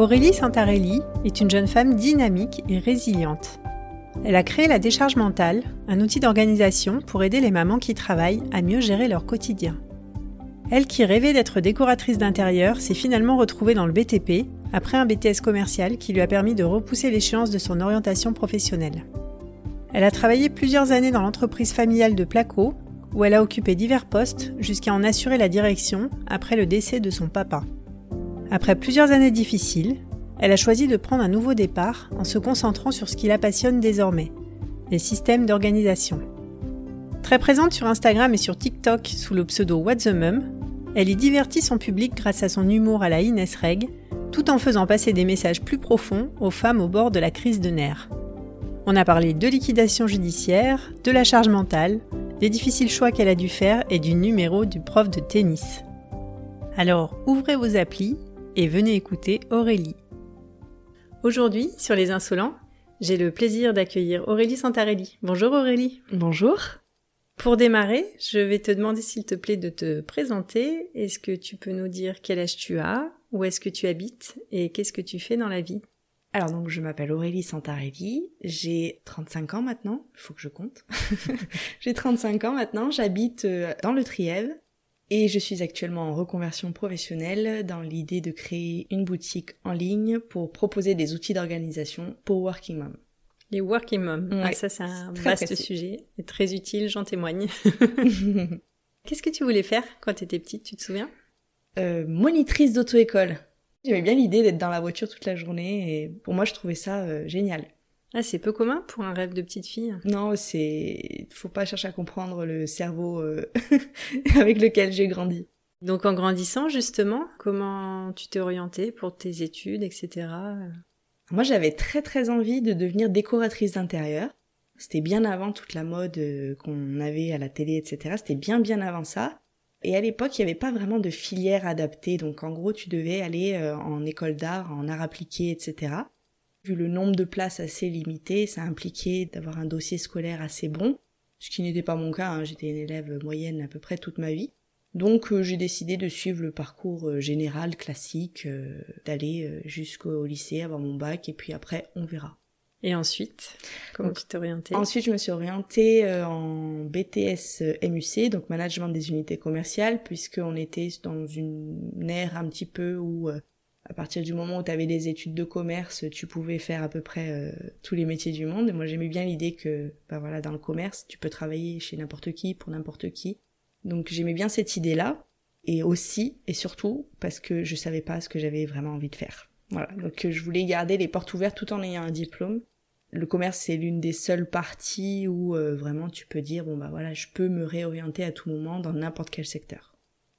Aurélie Santarelli est une jeune femme dynamique et résiliente. Elle a créé la décharge mentale, un outil d'organisation pour aider les mamans qui travaillent à mieux gérer leur quotidien. Elle qui rêvait d'être décoratrice d'intérieur s'est finalement retrouvée dans le BTP après un BTS commercial qui lui a permis de repousser l'échéance de son orientation professionnelle. Elle a travaillé plusieurs années dans l'entreprise familiale de Placo, où elle a occupé divers postes jusqu'à en assurer la direction après le décès de son papa. Après plusieurs années difficiles, elle a choisi de prendre un nouveau départ en se concentrant sur ce qui la passionne désormais, les systèmes d'organisation. Très présente sur Instagram et sur TikTok sous le pseudo What's the Mum, elle y divertit son public grâce à son humour à la Ines Reg, tout en faisant passer des messages plus profonds aux femmes au bord de la crise de nerfs. On a parlé de liquidation judiciaire, de la charge mentale, des difficiles choix qu'elle a dû faire et du numéro du prof de tennis. Alors ouvrez vos applis et venez écouter Aurélie. Aujourd'hui, sur Les Insolents, j'ai le plaisir d'accueillir Aurélie Santarelli. Bonjour Aurélie. Bonjour. Pour démarrer, je vais te demander s'il te plaît de te présenter. Est-ce que tu peux nous dire quel âge tu as, où est-ce que tu habites et qu'est-ce que tu fais dans la vie? Alors donc je m'appelle Aurélie Santarelli, j'ai 35 ans maintenant, il faut que je compte. j'ai 35 ans maintenant, j'habite euh, dans le Trièvre et je suis actuellement en reconversion professionnelle dans l'idée de créer une boutique en ligne pour proposer des outils d'organisation pour Working Mom. Les Working Mom, ah, ça c'est un vaste sujet et très utile, j'en témoigne. Qu'est-ce que tu voulais faire quand tu étais petite, tu te souviens? Euh, Monitrice d'auto-école. J'avais bien l'idée d'être dans la voiture toute la journée et pour moi je trouvais ça euh, génial. Ah, c'est peu commun pour un rêve de petite fille. Non, c'est faut pas chercher à comprendre le cerveau euh, avec lequel j'ai grandi. Donc en grandissant justement, comment tu t'es orientée pour tes études, etc. Moi, j'avais très très envie de devenir décoratrice d'intérieur. C'était bien avant toute la mode euh, qu'on avait à la télé, etc. C'était bien bien avant ça. Et à l'époque, il n'y avait pas vraiment de filière adaptée. Donc en gros, tu devais aller euh, en école d'art, en art appliqué, etc. Vu le nombre de places assez limité, ça impliquait d'avoir un dossier scolaire assez bon, ce qui n'était pas mon cas, hein. j'étais une élève moyenne à peu près toute ma vie. Donc euh, j'ai décidé de suivre le parcours euh, général classique, euh, d'aller jusqu'au lycée, avoir mon bac, et puis après on verra. Et ensuite, comment tu t'es orientée? Ensuite, je me suis orientée en BTS MUC, donc management des unités commerciales, puisqu'on était dans une ère un petit peu où à partir du moment où tu avais des études de commerce, tu pouvais faire à peu près euh, tous les métiers du monde. Et moi, j'aimais bien l'idée que, bah voilà, dans le commerce, tu peux travailler chez n'importe qui, pour n'importe qui. Donc, j'aimais bien cette idée-là. Et aussi, et surtout, parce que je savais pas ce que j'avais vraiment envie de faire. Voilà. Donc, je voulais garder les portes ouvertes tout en ayant un diplôme. Le commerce, c'est l'une des seules parties où euh, vraiment tu peux dire, bon, bah voilà, je peux me réorienter à tout moment dans n'importe quel secteur.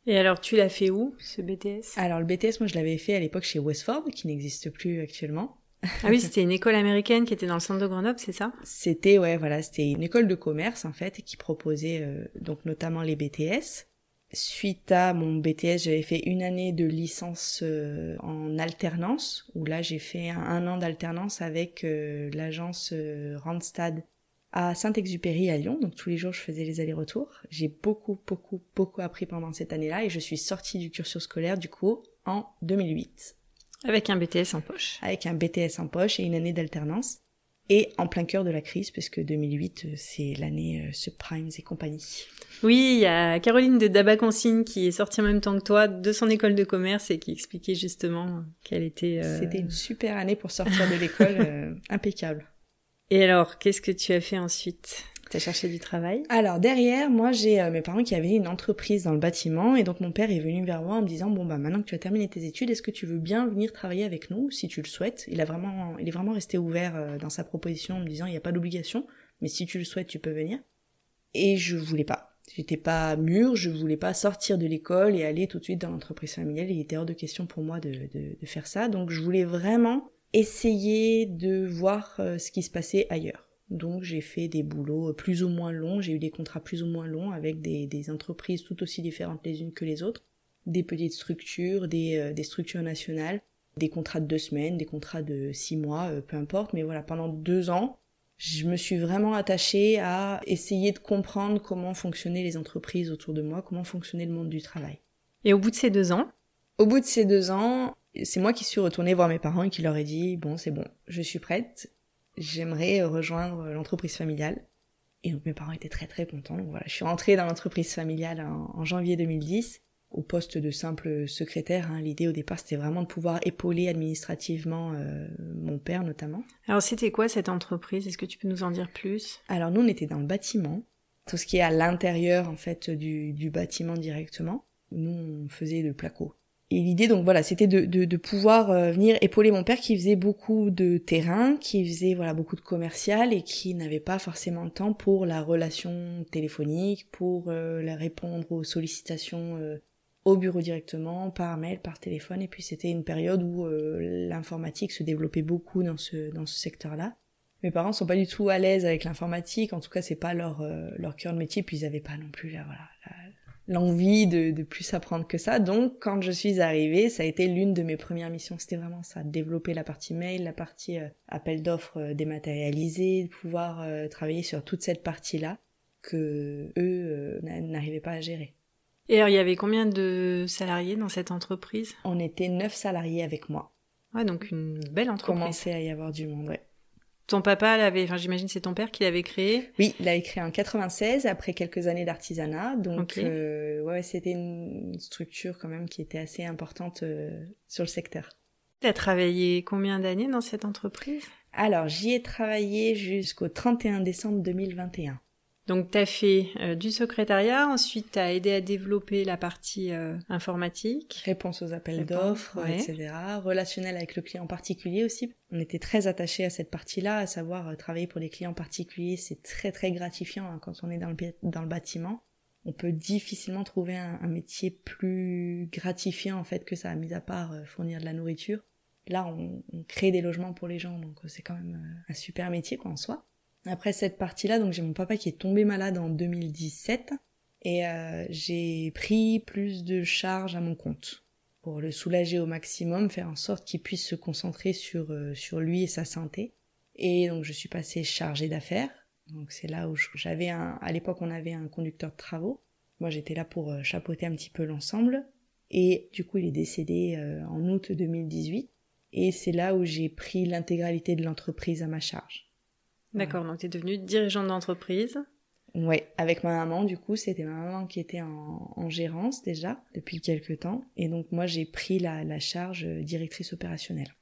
Et alors, tu l'as fait où, ce BTS Alors, le BTS, moi, je l'avais fait à l'époque chez Westford, qui n'existe plus actuellement. Ah oui, c'était une école américaine qui était dans le centre de Grenoble, c'est ça? C'était, ouais, voilà, c'était une école de commerce, en fait, qui proposait euh, donc notamment les BTS. Suite à mon BTS, j'avais fait une année de licence euh, en alternance, où là, j'ai fait un, an d'alternance avec euh, l'agence Randstad à Saint-Exupéry à Lyon, donc tous les jours je faisais les allers-retours. J'ai beaucoup, beaucoup, beaucoup appris pendant cette année-là et je suis sortie du cursus scolaire du coup en 2008. Avec un BTS en poche. Avec un BTS en poche et une année d'alternance. Et en plein cœur de la crise, puisque 2008, euh, c'est l'année euh, subprimes et compagnie. Oui, il y a Caroline de Dabaconsigne qui est sortie en même temps que toi de son école de commerce et qui expliquait justement qu'elle était... Euh, C'était une super année pour sortir de l'école, impeccable. Et alors, qu'est-ce que tu as fait ensuite? T'as cherché du travail? Alors derrière, moi j'ai euh, mes parents qui avaient une entreprise dans le bâtiment et donc mon père est venu vers moi en me disant bon bah maintenant que tu as terminé tes études, est-ce que tu veux bien venir travailler avec nous si tu le souhaites? Il a vraiment, il est vraiment resté ouvert euh, dans sa proposition en me disant il n'y a pas d'obligation, mais si tu le souhaites, tu peux venir. Et je voulais pas. J'étais pas mûre, je voulais pas sortir de l'école et aller tout de suite dans l'entreprise familiale. Il était hors de question pour moi de, de, de faire ça. Donc je voulais vraiment essayer de voir euh, ce qui se passait ailleurs. Donc j'ai fait des boulots plus ou moins longs, j'ai eu des contrats plus ou moins longs avec des, des, entreprises tout aussi différentes les unes que les autres, des petites structures, des, euh, des, structures nationales, des contrats de deux semaines, des contrats de six mois, euh, peu importe. Mais voilà, pendant deux ans, je me suis vraiment attachée à essayer de comprendre comment fonctionnaient les entreprises autour de moi, comment fonctionnait le monde du travail. Et au bout de ces deux ans? Au bout de ces deux ans, c'est moi qui suis retournée voir mes parents et qui leur ai dit, bon, c'est bon, je suis prête, j'aimerais rejoindre l'entreprise familiale. Et donc mes parents étaient très très contents. Donc voilà, je suis rentrée dans l'entreprise familiale en, janvier 2010 au poste de simple secrétaire. Hein. L'idée au départ c'était vraiment de pouvoir épauler administrativement euh, mon père notamment. Alors c'était quoi cette entreprise? Est-ce que tu peux nous en dire plus? Alors nous on était dans le bâtiment, tout ce qui est à l'intérieur en fait du, du bâtiment directement. Nous on faisait le placo et l'idée, donc voilà, c'était de, de, de, pouvoir euh, venir épauler mon père qui faisait beaucoup de terrain, qui faisait voilà beaucoup de commercial et qui n'avait pas forcément le temps pour la relation téléphonique, pour euh, la répondre aux sollicitations euh, au bureau directement, par mail, par téléphone. Et puis c'était une période où l'informatique se développait beaucoup dans ce dans ce secteur-là. Mes parents sont pas du tout à l'aise avec l'informatique, en tout cas c'est pas leur leur cœur de métier, puis ils avaient pas non plus voilà l'envie de, de, plus apprendre que ça. Donc, quand je suis arrivée, ça a été l'une de mes premières missions. C'était vraiment ça, développer la partie mail, la partie euh, appel d'offres euh, dématérialisée, pouvoir euh, travailler sur toute cette partie-là que eux n'arrivaient pas à gérer. Et alors, il y avait combien de salariés dans cette entreprise? On était neuf salariés avec moi. Ouais, donc une belle entreprise. Commençait à y avoir du monde, ouais. Ton papa l'avait, enfin j'imagine c'est ton père qui l'avait créé. Oui, il l'avait créé en 96 après quelques années d'artisanat. Donc euh, ouais, c'était une structure quand même qui était assez importante euh, sur le secteur. Tu as travaillé combien d'années dans cette entreprise? Alors j'y ai travaillé jusqu'au 31 décembre 2021. Donc tu as fait euh, du secrétariat, ensuite tu as aidé à développer la partie euh, informatique. Réponse aux appels d'offres, etc. Relationnel avec le client particulier aussi. On était très attachés à cette partie-là, à savoir euh, travailler pour des clients particuliers. C'est très très gratifiant hein, quand on est dans le, dans le bâtiment. On peut difficilement trouver un, métier plus gratifiant en fait que ça, mis à part fournir de la nourriture. Là, on, on crée des logements pour les gens, donc c'est quand même un super métier quoi en soi. Après cette partie-là, donc j'ai mon papa qui est tombé malade en 2017 et euh, j'ai pris plus de charges à mon compte pour le soulager au maximum, faire en sorte qu'il puisse se concentrer sur euh, sur lui et sa santé. Et donc je suis passée chargée d'affaires. Donc c'est là où j'avais un à l'époque on avait un conducteur de travaux. Moi j'étais là pour euh, chapeauter un petit peu l'ensemble et du coup il est décédé en août 2018 et c'est là où j'ai pris l'intégralité de l'entreprise à ma charge. D'accord, donc tu es devenue dirigeante d'entreprise. Ouais, avec ma maman, du coup, c'était ma maman qui était en, en, gérance déjà depuis quelques temps. Et donc moi, j'ai pris la, la, charge directrice opérationnelle.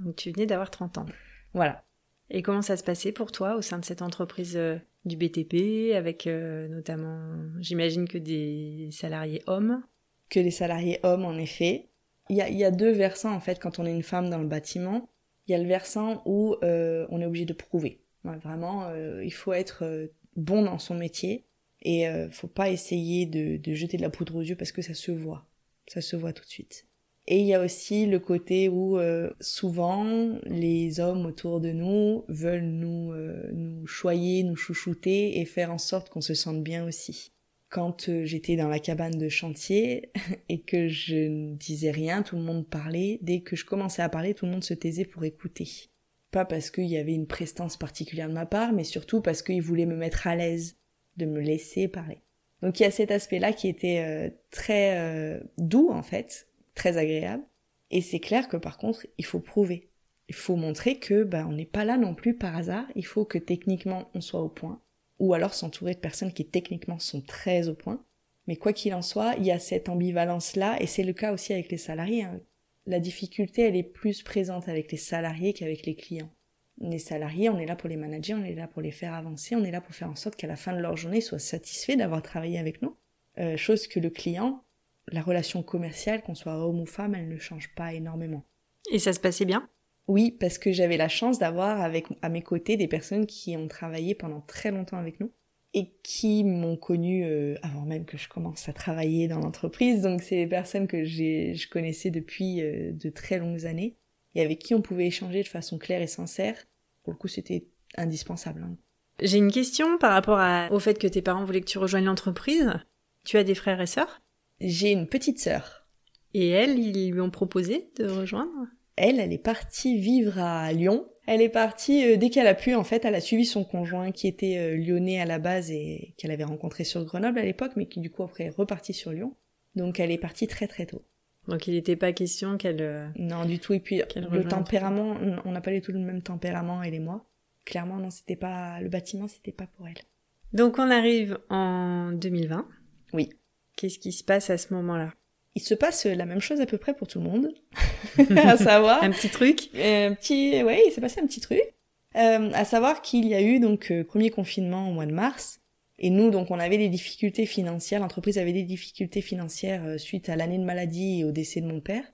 Donc tu venais d'avoir 30 ans. Voilà. Et comment ça se passait pour toi au sein de cette entreprise euh, du BTP, avec euh, notamment, j'imagine que des salariés hommes? Que des salariés hommes, en effet. Il y a, y a deux versants, en fait, quand on est une femme dans le bâtiment. Il y a le versant où euh, on est obligé de prouver vraiment, euh, il faut être euh, bon dans son métier et euh, faut pas essayer de, jeter de la poudre aux yeux parce que ça se voit, ça se voit tout de suite. Et il y a aussi le côté où souvent les hommes autour de nous veulent nous nous choyer, nous chouchouter et faire en sorte qu'on se sente bien aussi. Quand j'étais dans la cabane de chantier et que je ne disais rien, tout le monde parlait. Dès que je commençais à parler, tout le monde se taisait pour écouter. Pas parce qu'il y avait une prestance particulière de ma part, mais surtout parce qu'il voulait me mettre à l'aise, de me laisser parler. Donc il y a cet aspect-là qui était euh, très euh, doux en fait, très agréable. Et c'est clair que par contre, il faut prouver. Il faut montrer que bah, on n'est pas là non plus par hasard. Il faut que techniquement on soit au point, ou alors s'entourer de personnes qui techniquement sont très au point. Mais quoi qu'il en soit, il y a cette ambivalence-là, et c'est le cas aussi avec les salariés. Hein la difficulté, elle est plus présente avec les salariés qu'avec les clients. Les salariés, on est là pour les manager, on est là pour les faire avancer, on est là pour faire en sorte qu'à la fin de leur journée, ils soient satisfaits d'avoir travaillé avec nous. Euh, chose que le client, la relation commerciale, qu'on soit homme ou femme, elle ne change pas énormément. Et ça se passait bien? Oui, parce que j'avais la chance d'avoir avec à mes côtés des personnes qui ont travaillé pendant très longtemps avec nous et qui m'ont connu euh, avant même que je commence à travailler dans l'entreprise. Donc c'est des personnes que j'ai, je connaissais depuis euh, de très longues années et avec qui on pouvait échanger de façon claire et sincère. Pour le coup, c'était indispensable. Hein. J'ai une question par rapport à, au fait que tes parents voulaient que tu rejoignes l'entreprise. Tu as des frères et sœurs? J'ai une petite sœur. Et elle, ils lui ont proposé de rejoindre? Elle, elle est partie vivre à Lyon. Elle est partie euh, dès qu'elle a pu. En fait, elle a suivi son conjoint qui était euh, lyonnais à la base et qu'elle avait rencontré sur Grenoble à l'époque, mais qui du coup après est reparti sur Lyon. Donc elle est partie très très tôt. Donc il n'était pas question qu'elle... euh, Non, du tout. Et puis le tempérament, on n'a pas du tout le même tempérament, elle et moi. Clairement, non, c'était pas le bâtiment, c'était pas pour elle. Donc on arrive en 2020. Oui. Qu'est-ce qui se passe à ce moment-là? Il se passe la même chose à peu près pour tout le monde, à savoir Un petit truc un petit, ouais, il s'est passé un petit truc. Euh, à savoir qu'il y a eu donc euh, premier confinement au mois de mars. Et nous, donc, on avait des difficultés financières. L'entreprise avait des difficultés financières euh, suite à l'année de maladie et au décès de mon père.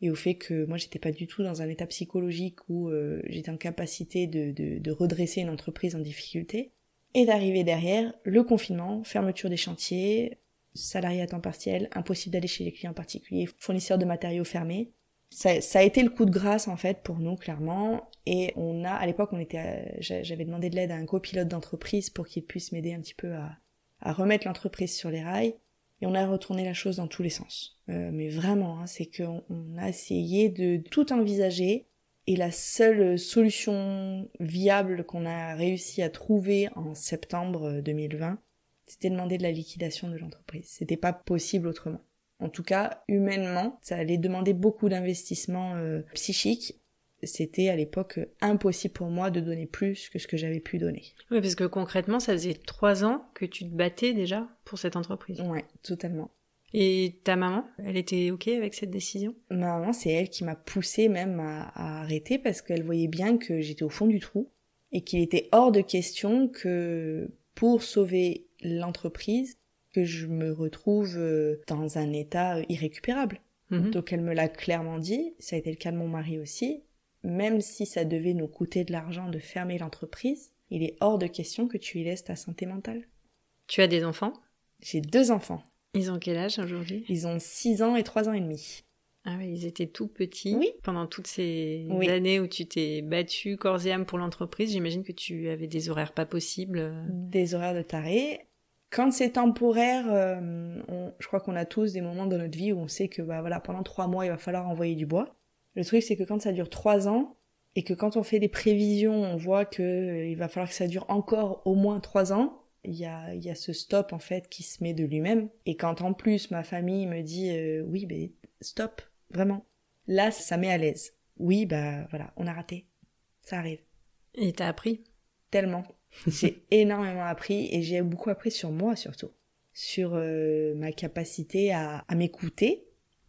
Et au fait que moi, j'étais pas du tout dans un état psychologique où euh, j'étais en capacité de, de, de redresser une entreprise en difficulté. Et d'arriver derrière, le confinement, fermeture des chantiers, salariés à temps partiel, impossible d'aller chez les clients particuliers, fournisseurs de matériaux fermés. Ça, ça a été le coup de grâce en fait pour nous clairement. Et on a à l'époque on était j'avais demandé de l'aide à un copilote d'entreprise pour qu'il puisse m'aider un petit peu à, à remettre l'entreprise sur les rails. Et on a retourné la chose dans tous les sens. Euh, mais vraiment hein, c'est qu'on on a essayé de tout envisager. Et la seule solution viable qu'on a réussi à trouver en septembre 2020 c'était de demander de la liquidation de l'entreprise c'était pas possible autrement en tout cas, humainement, ça allait demander beaucoup d'investissement euh, psychique. C'était à l'époque impossible pour moi de donner plus que ce que j'avais pu donner. Oui, parce que concrètement, ça faisait trois ans que tu te battais déjà pour cette entreprise. Ouais, totalement. Et ta maman, elle était OK avec cette décision? Ma maman, c'est elle qui m'a poussé même à, à arrêter parce qu'elle voyait bien que j'étais au fond du trou et qu'il était hors de question que pour sauver l'entreprise, que je me retrouve euh, dans un état euh, irrécupérable. Mhm. Donc elle me l'a clairement dit, ça a été le cas de mon mari aussi. Même si ça devait nous coûter de l'argent de fermer l'entreprise, il est hors de question que tu y laisses ta santé mentale. Tu as des enfants? J'ai deux enfants. Ils ont quel âge aujourd'hui? Ils ont 6 ans et 3 ans et demi. Ah oui, ils étaient tout petits. Oui. Pendant toutes ces Oui. années où tu t'es battu corps et âme pour l'entreprise, j'imagine que tu avais des horaires pas possibles. Des horaires de taré. Quand c'est temporaire, euh, on- je crois qu'on a tous des moments dans notre vie où on sait que bah voilà pendant trois mois il va falloir envoyer du bois. Le truc c'est que quand ça dure trois ans et que quand on fait des prévisions, on voit que euh, il va falloir que ça dure encore au moins trois ans. Il y a, il y a ce stop en fait qui se met de lui-même. Et quand en plus ma famille me dit euh, oui ben stop vraiment, là ça met à l'aise. Oui bah voilà on a raté, ça arrive Et t'as appris? Tellement. J'ai énormément appris et j'ai beaucoup appris sur moi surtout, sur euh, ma capacité à, à m'écouter,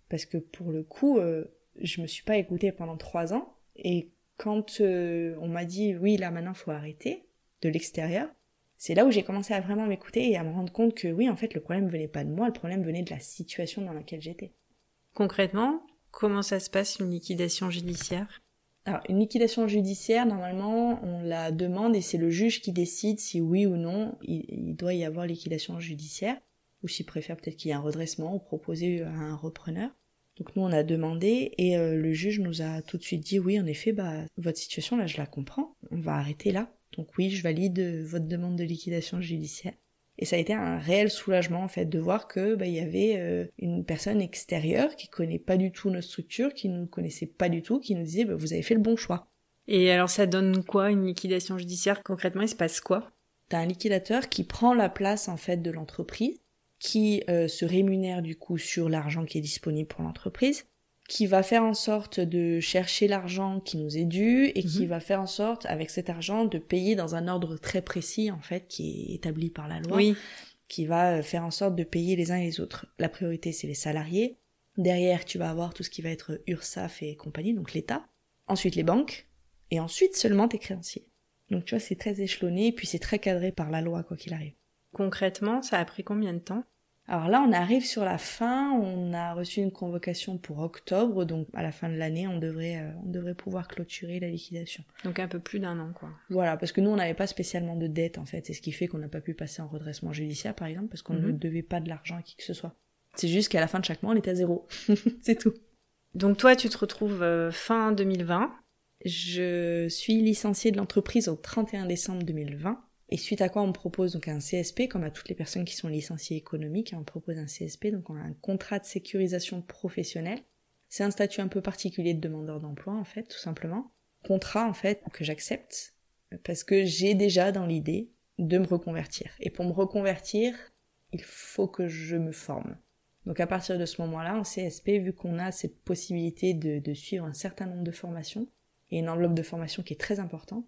parce que pour le coup, euh, je me suis pas écoutée pendant trois ans. Et quand euh, on m'a dit oui là maintenant faut arrêter de l'extérieur, c'est là où j'ai commencé à vraiment m'écouter et à me rendre compte que oui en fait le problème venait pas de moi, le problème venait de la situation dans laquelle j'étais. Concrètement, comment ça se passe une liquidation judiciaire? Alors, une liquidation judiciaire, normalement, on la demande et c'est le juge qui décide si oui ou non il, doit y avoir liquidation judiciaire, ou s'il préfère peut-être qu'il y ait un redressement ou proposer à un repreneur. Donc nous, on a demandé et euh, le juge nous a tout de suite dit oui, en effet, bah votre situation là, je la comprends, on va arrêter là. Donc oui, je valide euh, votre demande de liquidation judiciaire. Et ça a été un réel soulagement en fait de voir que bah, il y avait euh, une personne extérieure qui connaît pas du tout notre structure, qui nous connaissait pas du tout, qui nous disait bah, vous avez fait le bon choix. Et alors ça donne quoi une liquidation judiciaire? Concrètement, il se passe quoi? T'as un liquidateur qui prend la place en fait de l'entreprise, qui euh, se rémunère du coup sur l'argent qui est disponible pour l'entreprise, qui va faire en sorte de chercher l'argent qui nous est dû et qui Mhm. va faire en sorte avec cet argent de payer dans un ordre très précis en fait qui est établi par la loi. Oui. qui va euh, faire en sorte de payer les uns et les autres. La priorité, c'est les salariés. Derrière, tu vas avoir tout ce qui va être URSAF et compagnie, donc l'État. Ensuite, les banques. Et ensuite seulement tes créanciers. Donc tu vois, c'est très échelonné et puis c'est très cadré par la loi, quoi qu'il arrive. Concrètement, ça a pris combien de temps? Alors là, on arrive sur la fin, on a reçu une convocation pour octobre, donc à la fin de l'année, on devrait, euh, on devrait pouvoir clôturer la liquidation. Donc un peu plus d'un an, quoi. Voilà, parce que nous, on n'avait pas spécialement de dette, en fait, c'est ce qui fait qu'on n'a pas pu passer en redressement judiciaire, par exemple, parce qu'on ne Mhm. devait pas de l'argent à qui que ce soit. C'est juste qu'à la fin de chaque mois, on était à zéro. c'est tout. Donc toi, tu te retrouves euh, fin 2020. Je suis licenciée de l'entreprise au 31 décembre 2020. Et suite à quoi on propose donc un CSP, comme à toutes les personnes qui sont licenciées économiques, hein, on propose un CSP, donc on a un contrat de sécurisation professionnelle. C'est un statut un peu particulier de demandeur d'emploi en fait, tout simplement. Contrat en fait que j'accepte parce que j'ai déjà dans l'idée de me reconvertir. Et pour me reconvertir, il faut que je me forme. Donc à partir de ce moment-là, en CSP, vu qu'on a cette possibilité de, de suivre un certain nombre de formations, et une enveloppe de formation qui est très importante,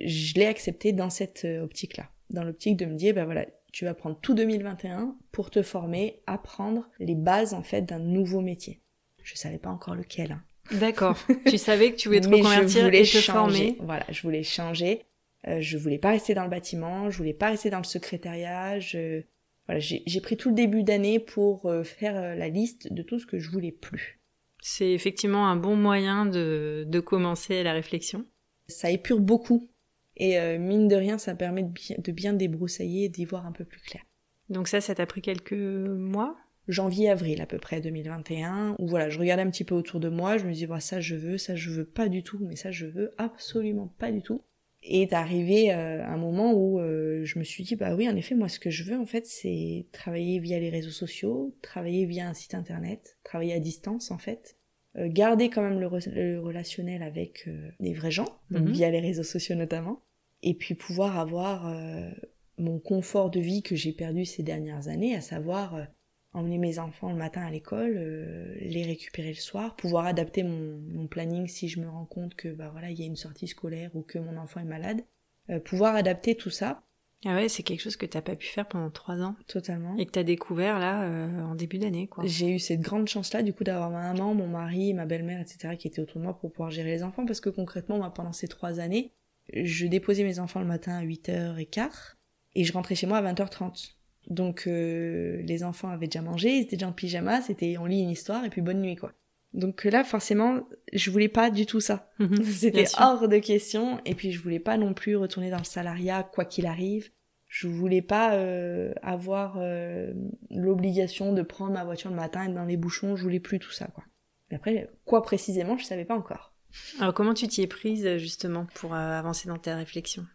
je l'ai accepté dans cette euh, optique-là. Dans l'optique de me dire, ben voilà, tu vas prendre tout 2021 pour te former, apprendre les bases en fait d'un nouveau métier. Je savais pas encore lequel. Hein. D'accord. tu savais que tu voulais te reconvertir voulais et te changer. former. Voilà, je voulais changer. Euh, je voulais pas rester dans le bâtiment, je voulais pas rester dans le secrétariat. Je... Voilà, j'ai j'ai pris tout le début d'année pour euh, faire euh, la liste de tout ce que je voulais plus. C'est effectivement un bon moyen de, de commencer la réflexion. Ça épure beaucoup. Et euh, mine de rien, ça permet de bien, de bien débroussailler et d'y voir un peu plus clair. Donc ça, ça t'a pris quelques mois? Janvier-avril à peu près 2021, où voilà, je regardais un petit peu autour de moi, je me disais, voilà, ça je veux, ça je veux pas du tout, mais ça je veux absolument pas du tout. Et est arrivé euh, un moment où euh, je me suis dit, bah oui, en effet, moi ce que je veux en fait, c'est travailler via les réseaux sociaux, travailler via un site internet, travailler à distance en fait, garder quand même le, re- le relationnel avec euh, les vrais gens, donc Mhm. via les réseaux sociaux notamment, et puis pouvoir avoir euh, mon confort de vie que j'ai perdu ces dernières années, à savoir euh, emmener mes enfants le matin à l'école, euh, les récupérer le soir, pouvoir adapter mon, mon planning si je me rends compte que bah voilà il y a une sortie scolaire ou que mon enfant est malade, euh, pouvoir adapter tout ça Ah ouais, c'est quelque chose que t'as pas pu faire pendant trois ans totalement. et que t'as découvert là euh, en début d'année, quoi. J'ai eu cette grande chance-là, du coup, d'avoir ma maman, mon mari, ma belle-mère, etc., qui étaient autour de moi pour pouvoir gérer les enfants, parce que concrètement, moi, pendant ces trois années, je déposais mes enfants le matin à 8h15, et je rentrais chez moi à 20h30. Donc, euh, les enfants avaient déjà mangé, ils étaient déjà en pyjama, c'était on lit une histoire, et puis bonne nuit, quoi. Donc là, forcément, je voulais pas du tout ça. Mhm. C'était hors de question, et puis je voulais pas non plus retourner dans le salariat, quoi qu'il arrive. Je voulais pas euh, avoir euh, l'obligation de prendre ma voiture le matin, être dans les bouchons, je voulais plus tout ça, quoi. Mais après, quoi précisément, je savais pas encore. Alors comment tu t'y es prise justement pour euh, avancer dans tes réflexions?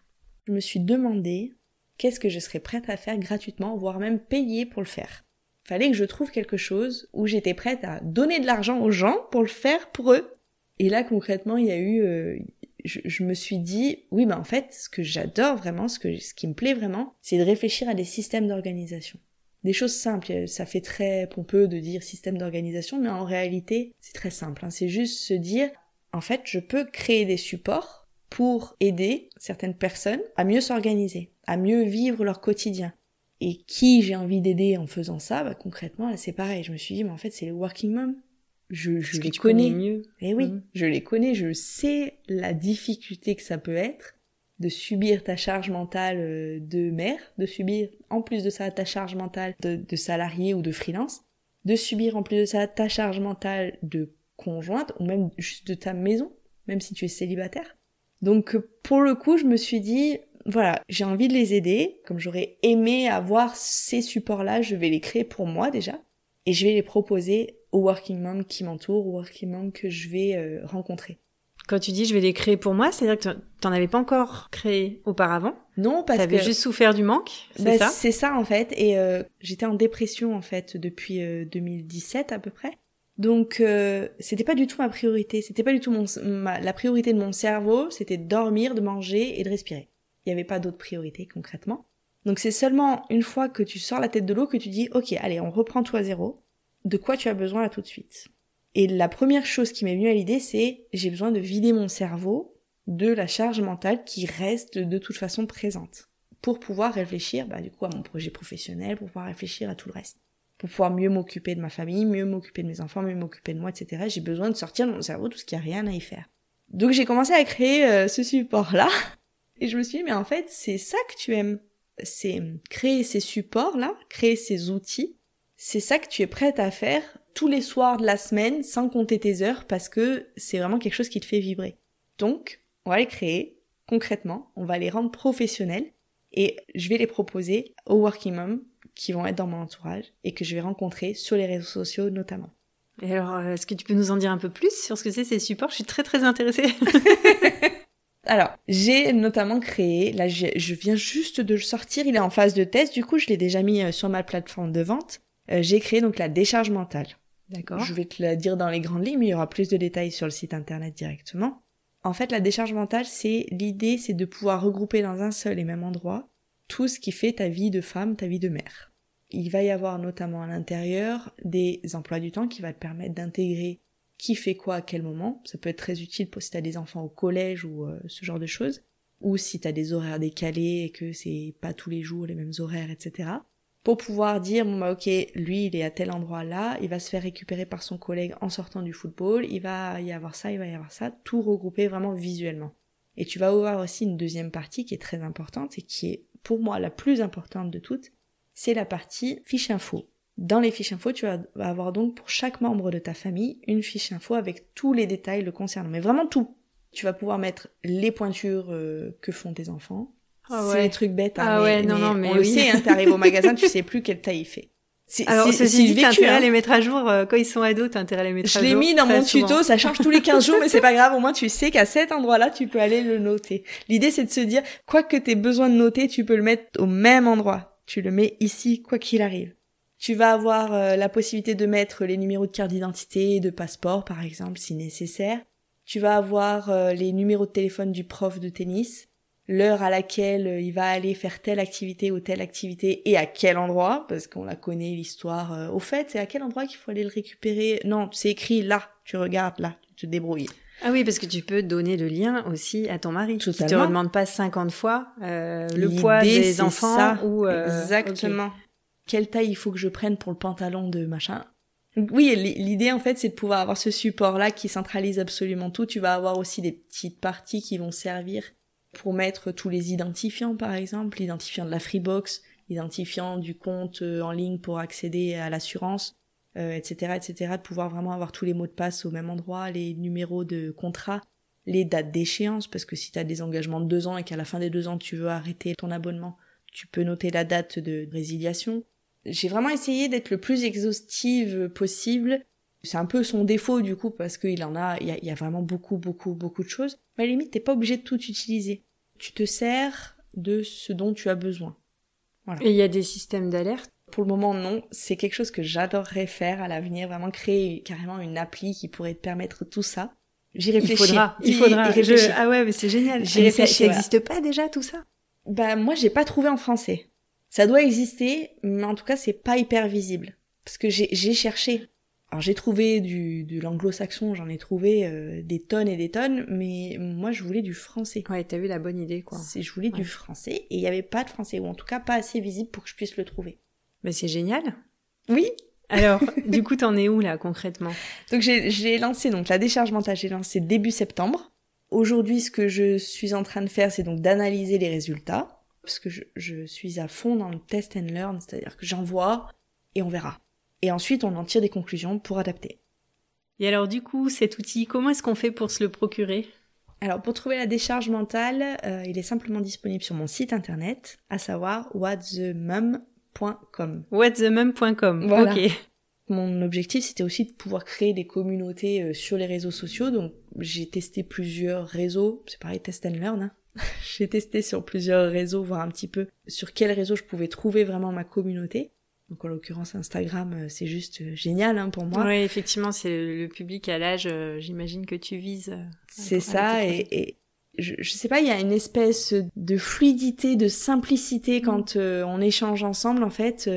Je me suis demandé qu'est-ce que je serais prête à faire gratuitement, voire même payer pour le faire. Fallait que je trouve quelque chose où j'étais prête à donner de l'argent aux gens pour le faire pour eux. Et là, concrètement, il y a eu, euh, je, me suis dit, oui, mais en fait, ce que j'adore vraiment, ce que, ce qui me plaît vraiment, c'est de réfléchir à des systèmes d'organisation. Des choses simples, ça fait très pompeux de dire système d'organisation, mais en réalité, c'est très simple. hein. C'est juste se dire, en fait, je peux créer des supports pour aider certaines personnes à mieux s'organiser, à mieux vivre leur quotidien. Et qui j'ai envie d'aider en faisant ça? Bah, Concrètement, là, c'est pareil. Je me suis dit, mais en fait, c'est les working moms. Je, je les connais. mieux. Eh oui, Mhm. je les connais, je sais la difficulté que ça peut être de subir ta charge mentale euh, de mère, de subir en plus de ça ta charge mentale de, de salarié ou de freelance, de subir en plus de ça ta charge mentale de conjointe ou même juste de ta maison, même si tu es célibataire. Donc euh, pour le coup, je me suis dit, voilà, j'ai envie de les aider, comme j'aurais aimé avoir ces supports-là, je vais les créer pour moi déjà, et je vais les proposer aux working moms qui m'entourent, aux working moms que je vais euh, rencontrer. Quand tu dis je vais les créer pour moi, c'est-à-dire que t'en avais pas encore créé auparavant? Non, parce T'avais que juste souffert du manque, c'est Bah, ça? C'est ça en fait. Et euh, j'étais en dépression en fait depuis euh, 2017 à peu près. Donc euh, c'était pas du tout ma priorité. C'était pas du tout mon, la priorité de mon cerveau. C'était de dormir, de manger et de respirer. Il n'y avait pas d'autre priorité concrètement. Donc c'est seulement une fois que tu sors la tête de l'eau que tu dis ok allez on reprend tout à zéro. De quoi tu as besoin là tout de suite? Et la première chose qui m'est venue à l'idée c'est j'ai besoin de vider mon cerveau de la charge mentale qui reste de toute façon présente pour pouvoir réfléchir bah, du coup à mon projet professionnel, pour pouvoir réfléchir à tout le reste. Pour pouvoir mieux m'occuper de ma famille, mieux m'occuper de mes enfants, mieux m'occuper de moi, etc. J'ai besoin de sortir de mon cerveau tout ce qui a rien à y faire. Donc j'ai commencé à créer euh, ce support-là. Et je me suis dit, mais en fait, c'est ça que tu aimes. C'est créer ces supports-là, créer ces outils. C'est ça que tu es prête à faire tous les soirs de la semaine sans compter tes heures parce que c'est vraiment quelque chose qui te fait vibrer. Donc, on va les créer concrètement, on va les rendre professionnels et je vais les proposer aux working moms qui vont être dans mon entourage et que je vais rencontrer sur les réseaux sociaux notamment. Et alors, euh, est-ce que tu peux nous en dire un peu plus sur ce que c'est ces supports? Je suis très très intéressée. alors, j'ai notamment créé, là je, viens juste de le sortir, il est en phase de test, du coup je l'ai déjà mis euh, sur ma plateforme de vente. Euh, j'ai créé donc la décharge mentale. D'accord. Je vais te la dire dans les grandes lignes, mais il y aura plus de détails sur le site internet directement. En fait, la décharge mentale, c'est l'idée, c'est de pouvoir regrouper dans un seul et même endroit tout ce qui fait ta vie de femme, ta vie de mère. Il va y avoir notamment à l'intérieur des emplois du temps qui va te permettre d'intégrer qui fait quoi à quel moment. Ça peut être très utile pour si t'as des enfants au collège ou euh, ce genre de choses. Ou si t'as des horaires décalés et que c'est pas tous les jours les mêmes horaires, etc pour pouvoir dire bon bah ok lui il est à tel endroit là il va se faire récupérer par son collègue en sortant du football il va y avoir ça il va y avoir ça tout regroupé vraiment visuellement et tu vas avoir aussi une deuxième partie qui est très importante et qui est pour moi la plus importante de toutes c'est la partie fiche info. Dans les fiches info tu vas avoir donc pour chaque membre de ta famille une fiche info avec tous les détails le concernant. Mais vraiment tout. Tu vas pouvoir mettre les pointures euh, que font tes enfants. Ah c'est des trucs bêtes. Hein, ah ouais, non, non, mais on le sait, hein, t'arrives au magasin, tu sais plus quelle taille il fait. Alors, ceci dit, t'as intérêt à hein. les mettre à jour, euh, quand ils sont ados, t'as intérêt à les mettre je à jour. Je l'ai mis dans mon tuto, ça change tous les 15 jours, mais c'est pas grave, au moins tu sais qu'à cet endroit-là, tu peux aller le noter. L'idée, c'est de se dire, quoi que t'aies besoin de noter, tu peux le mettre au même endroit. Tu le mets ici, quoi qu'il arrive. Tu vas avoir euh, la possibilité de mettre les numéros de carte d'identité, de passeport, par exemple, si nécessaire. Tu vas avoir euh, les numéros de téléphone du prof de tennis l'heure à laquelle euh, il va aller faire telle activité ou telle activité et à quel endroit, parce qu'on la connaît l'histoire. Euh, au fait, c'est à quel endroit qu'il faut aller le récupérer? Non, c'est écrit là, tu regardes là, tu te débrouilles. Ah oui, parce que tu peux donner le lien aussi à ton mari. Totalement. Tu te redemande pas 50 fois euh, le poids des enfants ça. ou exactement. Quelle taille il faut que je prenne pour le pantalon de machin? Oui, l'idée en fait, c'est de pouvoir avoir ce support-là qui centralise absolument tout. Tu vas avoir aussi des petites parties qui vont servir pour mettre tous les identifiants par exemple, l'identifiant de la Freebox, l'identifiant du compte euh, en ligne pour accéder à l'assurance, euh, etc., etc., de pouvoir vraiment avoir tous les mots de passe au même endroit, les numéros de contrat, les dates d'échéance, parce que si tu as des engagements de deux ans et qu'à la fin des deux ans tu veux arrêter ton abonnement, tu peux noter la date de résiliation. J'ai vraiment essayé d'être le plus exhaustive possible. C'est un peu son défaut du coup parce qu'il en a, il y a, y a, vraiment beaucoup, beaucoup, beaucoup de choses. Mais à la limite, t'es pas obligé de tout utiliser tu te sers de ce dont tu as besoin. Voilà. Et il y a des systèmes d'alerte? Pour le moment, non. C'est quelque chose que j'adorerais faire à l'avenir, vraiment créer carrément une appli qui pourrait te permettre tout ça. J'y réfléchis. Il faudra. Il faudra. Ah ouais, mais c'est génial. J'y réfléchis. Ça n'existe pas déjà tout ça? Bah moi, j'ai pas trouvé en français. Ça doit exister, mais en tout cas, c'est pas hyper visible. Parce que j'ai cherché. Alors j'ai trouvé du de l'anglo-saxon, j'en ai trouvé euh, des tonnes et des tonnes, mais moi je voulais du français. Ouais, t'as eu la bonne idée quoi. C'est je voulais du français et il y avait pas de français ou en tout cas pas assez visible pour que je puisse le trouver. Mais c'est génial. Oui. Alors, du coup, t'en es où là concrètement? Donc j'ai lancé donc la décharge mentale, j'ai lancé début septembre. Aujourd'hui, ce que je suis en train de faire, c'est donc d'analyser les résultats parce que je, je suis à fond dans le test and learn, c'est-à-dire que j'envoie et on verra et ensuite on en tire des conclusions pour adapter. Et alors du coup, cet outil, comment est-ce qu'on fait pour se le procurer? Alors pour trouver la décharge mentale, euh, il est simplement disponible sur mon site internet, à savoir whatthemum.com. Whatthemum.com, voilà. ok. Mon objectif, c'était aussi de pouvoir créer des communautés euh, sur les réseaux sociaux. Donc, j'ai testé plusieurs réseaux. C'est pareil, test and learn. Hein. j'ai testé sur plusieurs réseaux, voir un petit peu sur quel réseau je pouvais trouver vraiment ma communauté. Donc en l'occurrence Instagram, euh, c'est juste euh, génial hein, pour moi. Oui, effectivement, c'est le public à l'âge, euh, j'imagine que tu vises. C'est ça, et, je, je, sais pas, il y a une espèce de fluidité, de simplicité mm. quand on échange ensemble. En fait,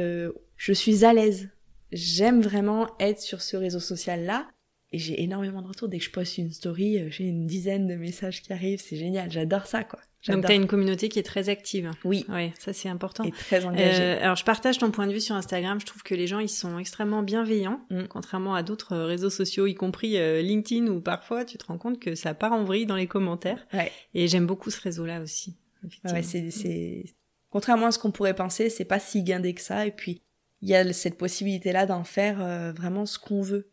je suis à l'aise. J'aime vraiment être sur ce réseau social là. Et j'ai énormément de retours. Dès que je poste une story, euh, j'ai une dizaine de messages qui arrivent. C'est génial. J'adore ça, quoi. Donc, tu as une communauté qui est très active. Oui. Oui, ça, c'est important. Et très engagée. Euh, alors, je partage ton point de vue sur Instagram. Je trouve que les gens, ils sont extrêmement bienveillants, mm. contrairement à d'autres euh, réseaux sociaux, y compris euh, LinkedIn, où parfois, tu te rends compte que ça part en vrille dans les commentaires. Ouais. Et j'aime beaucoup ce réseau-là aussi. Ouais, c'est, c'est... Contrairement à ce qu'on pourrait penser, c'est pas si guindé que ça. Et puis, il y a cette possibilité-là d'en faire vraiment ce qu'on veut.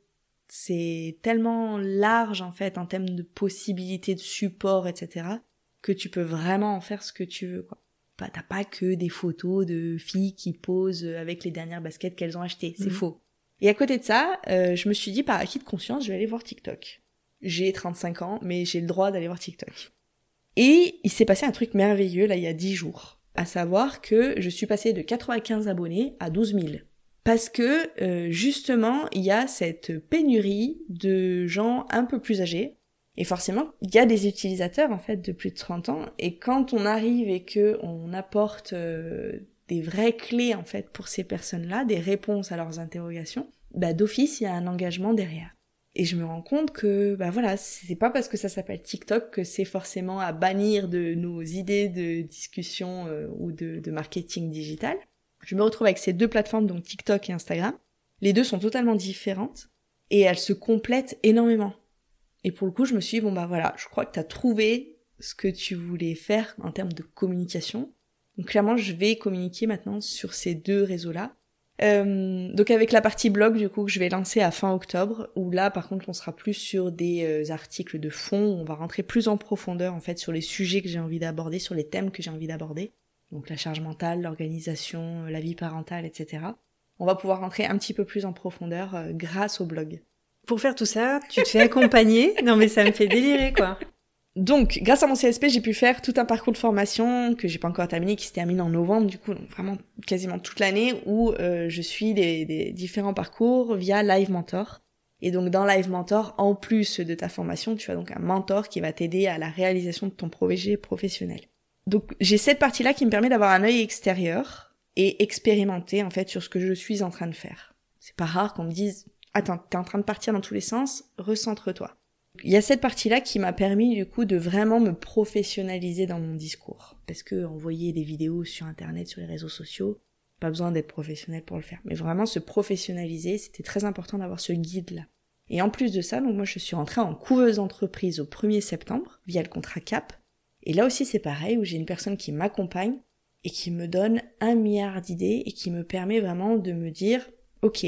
C'est tellement large, en fait, en termes de possibilités de support, etc que tu peux vraiment en faire ce que tu veux, quoi. Bah, t'as pas que des photos de filles qui posent avec les dernières baskets qu'elles ont achetées. C'est mhm. faux. Et à côté de ça, euh, je me suis dit, par acquis de conscience, je vais aller voir TikTok. J'ai 35 ans, mais j'ai le droit d'aller voir TikTok. Et il s'est passé un truc merveilleux, là, il y a 10 jours. À savoir que je suis passée de 95 abonnés à 12 000. Parce que, euh, justement, il y a cette pénurie de gens un peu plus âgés, et forcément, il y a des utilisateurs en fait de plus de 30 ans et quand on arrive et que on apporte euh, des vraies clés en fait pour ces personnes-là, des réponses à leurs interrogations, bah d'office il y a un engagement derrière. Et je me rends compte que bah voilà, c'est pas parce que ça s'appelle TikTok que c'est forcément à bannir de nos idées de discussion euh, ou de, de marketing digital. Je me retrouve avec ces deux plateformes donc TikTok et Instagram. Les deux sont totalement différentes et elles se complètent énormément. Et pour le coup, je me suis dit, bon bah voilà, je crois que tu as trouvé ce que tu voulais faire en termes de communication. Donc clairement, je vais communiquer maintenant sur ces deux réseaux-là. Euh, donc avec la partie blog du coup que je vais lancer à fin octobre, où là par contre on sera plus sur des euh, articles de fond, on va rentrer plus en profondeur en fait sur les sujets que j'ai envie d'aborder, sur les thèmes que j'ai envie d'aborder. Donc la charge mentale, l'organisation, la vie parentale, etc. On va pouvoir rentrer un petit peu plus en profondeur euh, grâce au blog. Pour faire tout ça, tu te fais accompagner. non mais ça me fait délirer quoi. Donc, grâce à mon CSP, j'ai pu faire tout un parcours de formation que j'ai pas encore terminé, qui se termine en novembre, du coup, vraiment quasiment toute l'année, où euh, je suis des, différents parcours via Live Mentor. Et donc, dans Live Mentor, en plus de ta formation, tu as donc un mentor qui va t'aider à la réalisation de ton projet professionnel. Donc, j'ai cette partie-là qui me permet d'avoir un œil extérieur et expérimenter, en fait, sur ce que je suis en train de faire. C'est pas rare qu'on me dise, attends, t'es en train de partir dans tous les sens, recentre-toi. Il y a cette partie-là qui m'a permis du coup de vraiment me professionnaliser dans mon discours. Parce que envoyer des vidéos sur internet, sur les réseaux sociaux, pas besoin d'être professionnel pour le faire. Mais vraiment se professionnaliser, c'était très important d'avoir ce guide-là. Et en plus de ça, donc moi je suis rentrée en couveuse entreprise au 1er septembre via le contrat CAP. Et là aussi c'est pareil, où j'ai une personne qui m'accompagne et qui me donne un milliard d'idées et qui me permet vraiment de me dire, ok,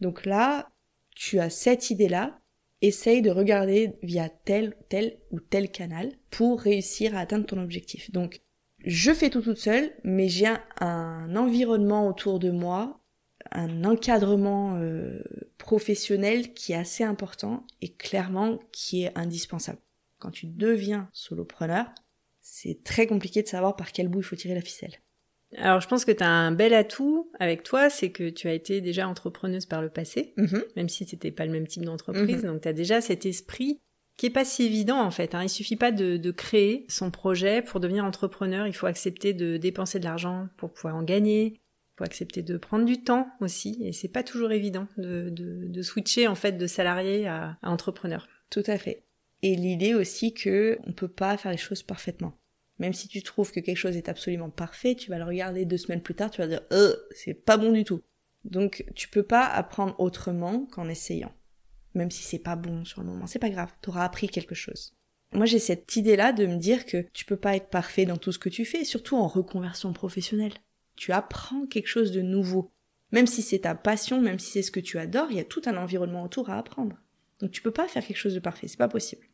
donc là, tu as cette idée-là, essaye de regarder via tel, tel ou tel canal pour réussir à atteindre ton objectif. Donc, je fais tout toute seule, mais j'ai un, environnement autour de moi, un encadrement euh, professionnel qui est assez important et clairement qui est indispensable. Quand tu deviens solopreneur, c'est très compliqué de savoir par quel bout il faut tirer la ficelle. Alors, je pense que tu as un bel atout avec toi, c'est que tu as été déjà entrepreneuse par le passé, mhm. même si c'était pas le même type d'entreprise. Mhm. Donc, tu as déjà cet esprit qui est pas si évident en fait. Hein. Il suffit pas de, créer son projet pour devenir entrepreneur. Il faut accepter de dépenser de l'argent pour pouvoir en gagner. Il faut accepter de prendre du temps aussi. Et c'est pas toujours évident de, de, switcher en fait de salarié à, à entrepreneur. Tout à fait. Et l'idée aussi que on peut pas faire les choses parfaitement. Même si tu trouves que quelque chose est absolument parfait, tu vas le regarder deux semaines plus tard, tu vas dire euh, c'est pas bon du tout. Donc tu peux pas apprendre autrement qu'en essayant. Même si c'est pas bon sur le moment, c'est pas grave, tu auras appris quelque chose. Moi j'ai cette idée-là de me dire que tu peux pas être parfait dans tout ce que tu fais, surtout en reconversion professionnelle. Tu apprends quelque chose de nouveau. Même si c'est ta passion, même si c'est ce que tu adores, il y a tout un environnement autour à apprendre. Donc tu peux pas faire quelque chose de parfait, c'est pas possible.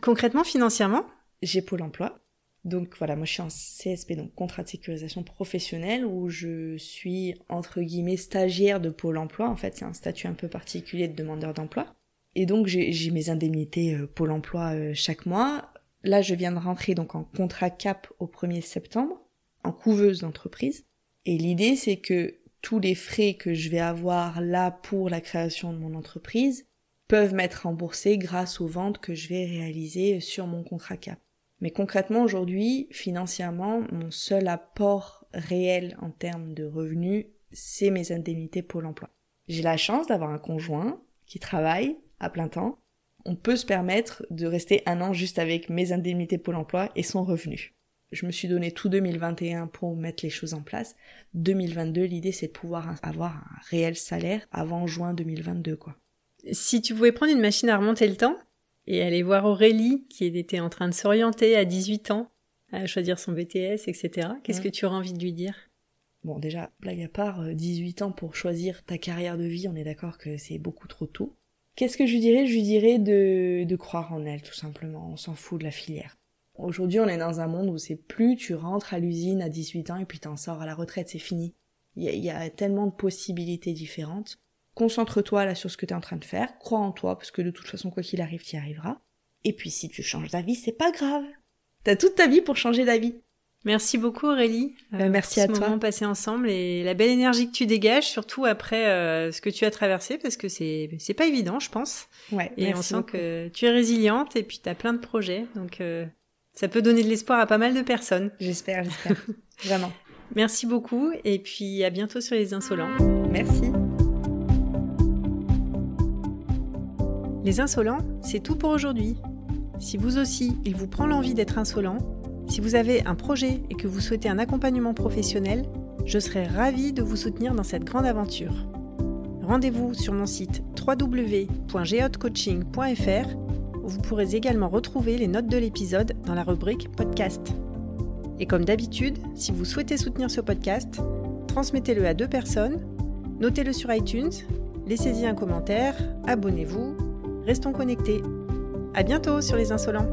Concrètement, financièrement J'ai Pôle emploi. Donc voilà, moi je suis en CSP, donc contrat de sécurisation professionnelle, où je suis entre guillemets stagiaire de Pôle Emploi. En fait, c'est un statut un peu particulier de demandeur d'emploi. Et donc j'ai mes indemnités euh, Pôle Emploi euh, chaque mois. Là, je viens de rentrer donc en contrat CAP au 1er septembre, en couveuse d'entreprise. Et l'idée, c'est que tous les frais que je vais avoir là pour la création de mon entreprise peuvent m'être remboursés grâce aux ventes que je vais réaliser sur mon contrat CAP. Mais concrètement, aujourd'hui, financièrement, mon seul apport réel en termes de revenus, c'est mes indemnités Pôle emploi. J'ai la chance d'avoir un conjoint qui travaille à plein temps, on peut se permettre de rester un an juste avec mes indemnités Pôle emploi et son revenu. Je me suis donné tout 2021 pour mettre les choses en place. 2022, l'idée c'est de pouvoir avoir un réel salaire avant juin 2022 quoi. Si tu pouvais prendre une machine à remonter le temps et aller voir Aurélie qui était en train de s'orienter à 18 ans, à choisir son BTS, etc., qu'est-ce mmh. que tu aurais envie de lui dire? Bon, déjà, blague à part, 18 euh, ans pour choisir ta carrière de vie, on est d'accord que c'est beaucoup trop tôt. Qu'est-ce que je lui dirais? Je lui dirais de, de croire en elle, tout simplement. On s'en fout de la filière. Aujourd'hui, on est dans un monde où c'est plus tu rentres à l'usine à 18 ans et puis t'en sors à la retraite, c'est fini. Il y, a, tellement de possibilités différentes. Concentre-toi là sur ce que tu es en train de faire, crois en toi, parce que de toute façon, quoi qu'il arrive, tu y arriveras. Et puis si tu changes d'avis, c'est pas grave. T'as toute ta vie pour changer d'avis. Merci beaucoup Aurélie. Euh, merci à ce toi. moment passé ensemble et la belle énergie que tu dégages, surtout après euh, ce que tu as traversé, parce que c'est c'est pas évident, je pense. Ouais. Et on sent que tu es résiliente et puis tu as plein de projets, donc euh, ça peut donner de l'espoir à pas mal de personnes. J'espère, j'espère. Vraiment. Merci beaucoup et puis à bientôt sur les Insolents. Merci. Les Insolents, c'est tout pour aujourd'hui. Si vous aussi, il vous prend l'envie d'être insolent, si vous avez un projet et que vous souhaitez un accompagnement professionnel, je serai ravie de vous soutenir dans cette grande aventure. Rendez-vous sur mon site www.geotcoaching.fr où vous pourrez également retrouver les notes de l'épisode dans la rubrique podcast. Et comme d'habitude, si vous souhaitez soutenir ce podcast, transmettez-le à deux personnes, notez-le sur iTunes, laissez-y un commentaire, abonnez-vous, restons connectés. À bientôt sur les insolents.